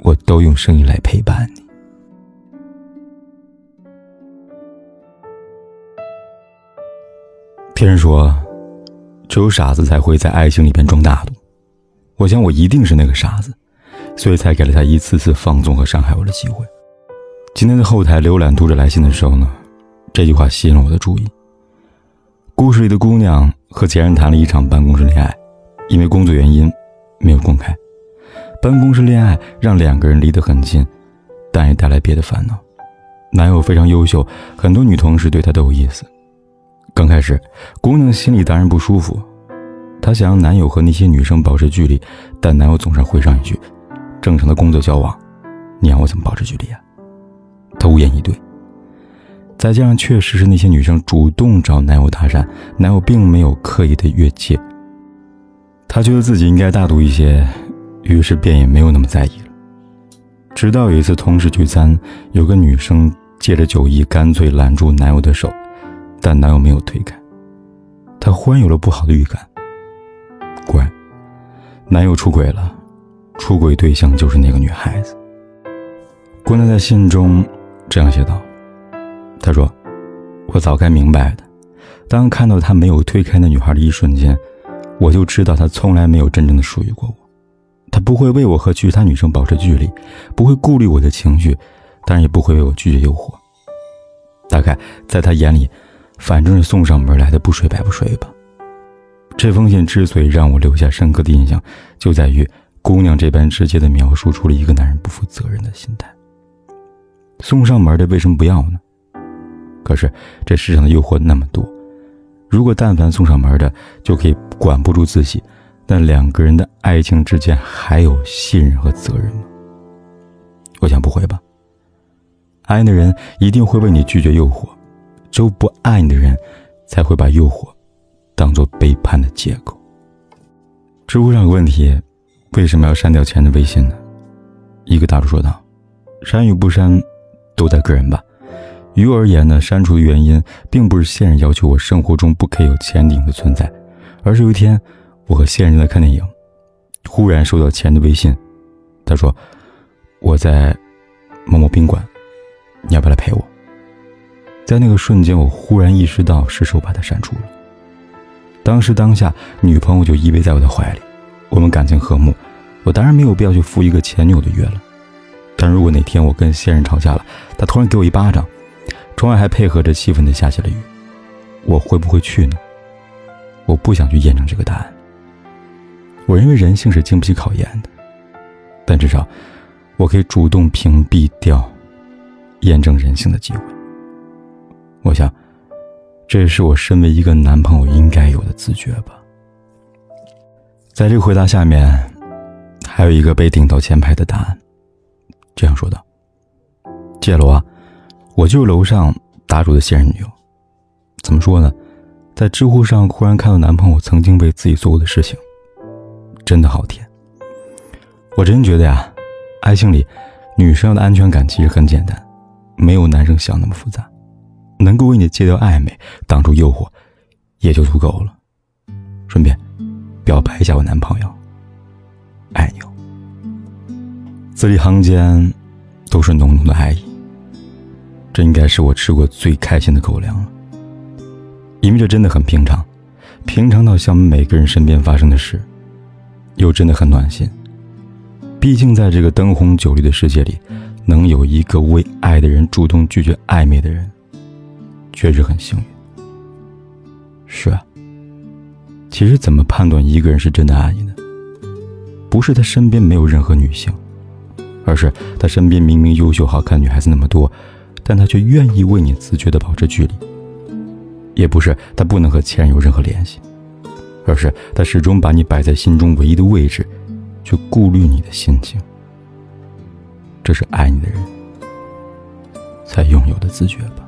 我都用声音来陪伴你。听人说，只有傻子才会在爱情里边装大度。我想，我一定是那个傻子，所以才给了他一次次放纵和伤害我的机会。今天在后台浏览读者来信的时候呢，这句话吸引了我的注意。故事里的姑娘和前任谈了一场办公室恋爱，因为工作原因没有公开。办公室恋爱让两个人离得很近，但也带来别的烦恼。男友非常优秀，很多女同事对他都有意思。刚开始，姑娘心里当然不舒服，她想让男友和那些女生保持距离，但男友总是回上一句：“正常的工作交往，你让我怎么保持距离啊？”她无言以对。再加上确实是那些女生主动找男友搭讪，男友并没有刻意的越界，她觉得自己应该大度一些，于是便也没有那么在意了。直到有一次同事聚餐，有个女生借着酒意，干脆揽住男友的手。但男友没有推开，她忽然有了不好的预感。果然，男友出轨了，出轨对象就是那个女孩子。姑娘在信中这样写道：“她说，我早该明白的。当看到他没有推开那女孩的一瞬间，我就知道他从来没有真正的属于过我。他不会为我和其他女生保持距离，不会顾虑我的情绪，当然也不会为我拒绝诱惑。大概在他眼里。”反正是送上门来的，不睡白不睡吧。这封信之所以让我留下深刻的印象，就在于姑娘这般直接的描述出了一个男人不负责任的心态。送上门的为什么不要呢？可是这世上的诱惑那么多，如果但凡送上门的就可以管不住自己，那两个人的爱情之间还有信任和责任吗？我想不会吧。爱的人一定会为你拒绝诱惑。只有不爱你的人，才会把诱惑当做背叛的借口。知乎上有个问题：为什么要删掉前的微信呢？一个大叔说道：“删与不删，都在个人吧。于我而言呢，删除的原因并不是现任要求我生活中不可以有前影的存在，而是有一天我和现任正在看电影，忽然收到前任的微信，他说我在某某宾馆，你要不要来陪我？”在那个瞬间，我忽然意识到是时候把他删除了。当时当下，女朋友就依偎在我的怀里，我们感情和睦，我当然没有必要去赴一个前女友的约了。但如果哪天我跟现任吵架了，他突然给我一巴掌，窗外还配合着气愤的下起了雨，我会不会去呢？我不想去验证这个答案。我认为人性是经不起考验的，但至少我可以主动屏蔽掉验证人性的机会。我想，这也是我身为一个男朋友应该有的自觉吧。在这个回答下面，还有一个被顶到前排的答案，这样说道：“杰罗啊，我就是楼上答主的现任女友。怎么说呢？在知乎上忽然看到男朋友曾经为自己做过的事情，真的好甜。我真觉得呀，爱情里，女生的安全感其实很简单，没有男生想那么复杂。”能够为你戒掉暧昧，挡住诱惑，也就足够了。顺便表白一下我男朋友，爱你。字里行间都是浓浓的爱意，这应该是我吃过最开心的狗粮了。因为这真的很平常，平常到像每个人身边发生的事，又真的很暖心。毕竟在这个灯红酒绿的世界里，能有一个为爱的人主动拒绝暧昧的人。确实很幸运。是啊，其实怎么判断一个人是真的爱你呢？不是他身边没有任何女性，而是他身边明明优秀好看女孩子那么多，但他却愿意为你自觉的保持距离。也不是他不能和前任有任何联系，而是他始终把你摆在心中唯一的位置，却顾虑你的心情。这是爱你的人才拥有的自觉吧。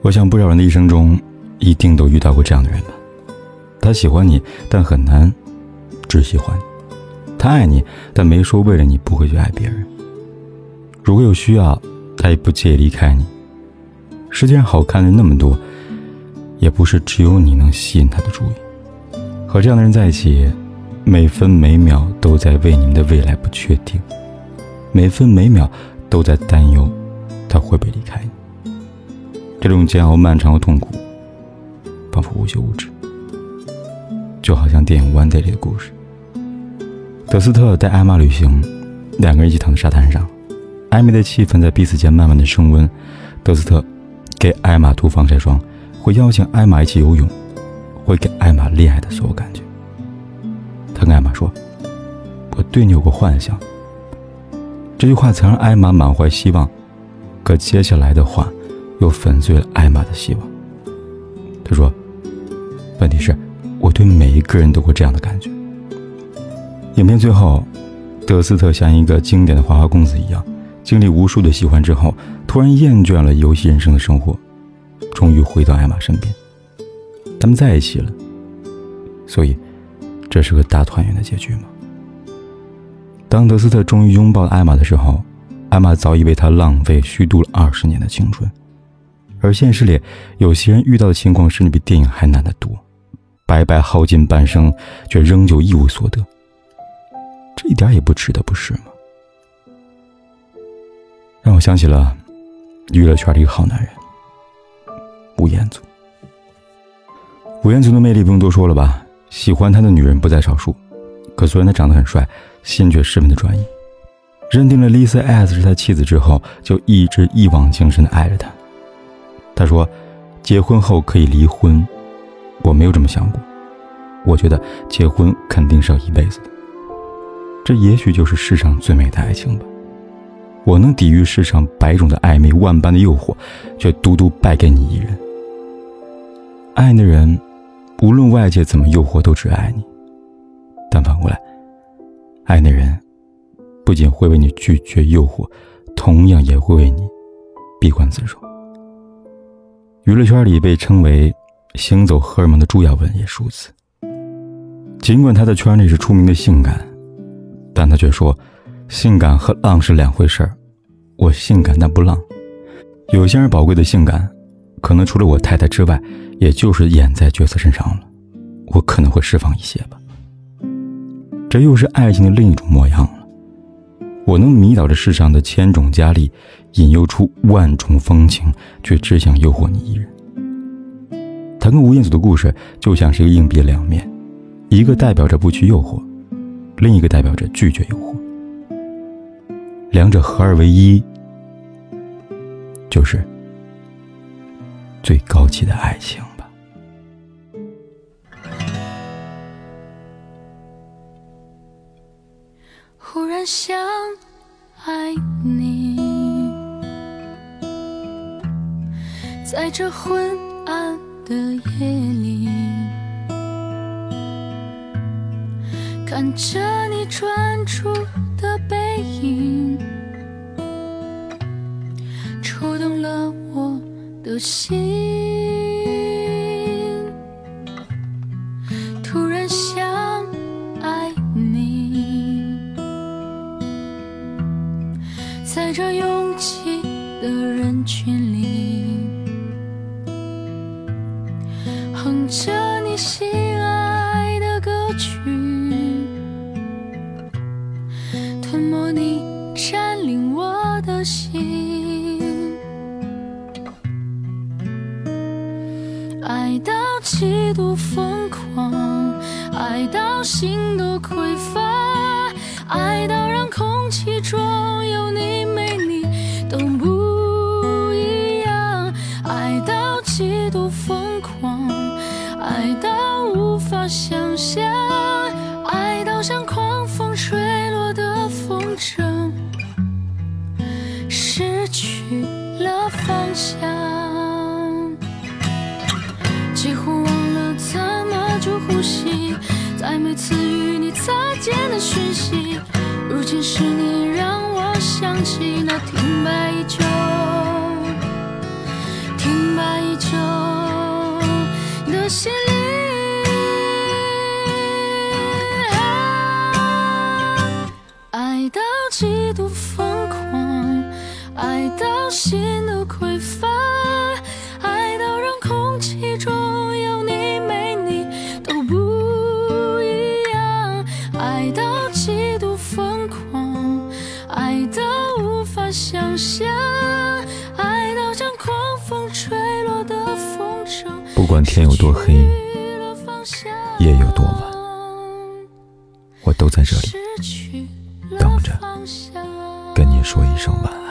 我想，不少人的一生中，一定都遇到过这样的人吧。他喜欢你，但很难只喜欢你；他爱你，但没说为了你不会去爱别人。如果有需要，他也不介意离开你。世界上好看的那么多，也不是只有你能吸引他的注意。和这样的人在一起，每分每秒都在为你们的未来不确定，每分每秒都在担忧他会不会离开你。这种煎熬漫长和痛苦，仿佛无休无止。就好像电影《One Day》里的故事，德斯特带艾玛旅行，两个人一起躺在沙滩上，暧昧的气氛在彼此间慢慢的升温。德斯特给艾玛涂防晒霜，会邀请艾玛一起游泳，会给艾玛恋爱的所有感觉。他跟艾玛说：“我对你有过幻想。”这句话曾让艾玛满怀希望，可接下来的话又粉碎了艾玛的希望。他说：“问题是。”我对每一个人都会这样的感觉。影片最后，德斯特像一个经典的花花公子一样，经历无数的喜欢之后，突然厌倦了游戏人生的生活，终于回到艾玛身边。他们在一起了，所以这是个大团圆的结局吗？当德斯特终于拥抱了艾玛的时候，艾玛早已为他浪费虚度了二十年的青春。而现实里，有些人遇到的情况甚至比电影还难得多。白白耗尽半生，却仍旧一无所得，这一点也不值得，不是吗？让我想起了娱乐圈的一个好男人吴彦祖。吴彦祖的魅力不用多说了吧？喜欢他的女人不在少数。可虽然他长得很帅，心却十分的专一。认定了 Lisa S 是他妻子之后，就一直一往情深的爱着她。他说：“结婚后可以离婚。”我没有这么想过，我觉得结婚肯定是要一辈子的，这也许就是世上最美的爱情吧。我能抵御世上百种的暧昧、万般的诱惑，却独独败给你一人。爱的人，无论外界怎么诱惑，都只爱你；但反过来，爱的人，不仅会为你拒绝诱惑，同样也会为你闭关自守。娱乐圈里被称为。行走荷尔蒙的朱亚文也如此。尽管他在圈内是出名的性感，但他却说，性感和浪是两回事儿。我性感但不浪。有些人宝贵的性感，可能除了我太太之外，也就是演在角色身上了。我可能会释放一些吧。这又是爱情的另一种模样了。我能迷倒这世上的千种佳丽，引诱出万种风情，却只想诱惑你一人。他跟吴彦祖的故事就像是一个硬币两面，一个代表着不去诱惑，另一个代表着拒绝诱惑。两者合二为一，就是最高级的爱情吧。忽然想爱你，在这昏暗。的夜里，看着你专注的背影，触动了我的心。突然想爱你，在这拥挤的人群里。哼着你心爱的歌曲，多疯狂，爱到心都匮乏，爱到让空气中有你没你都不一样，爱到极度疯狂。爱到无法想象，爱到像狂风吹落的风筝，失去了方向，息，在每次与你擦肩的讯息，如今是你让我想起那停摆。已久，停摆已久的心狂，爱到无法想象，爱到像狂风吹落的风筝。不管天有多黑，夜有多晚，我都在这里。等着，跟你说一声晚安。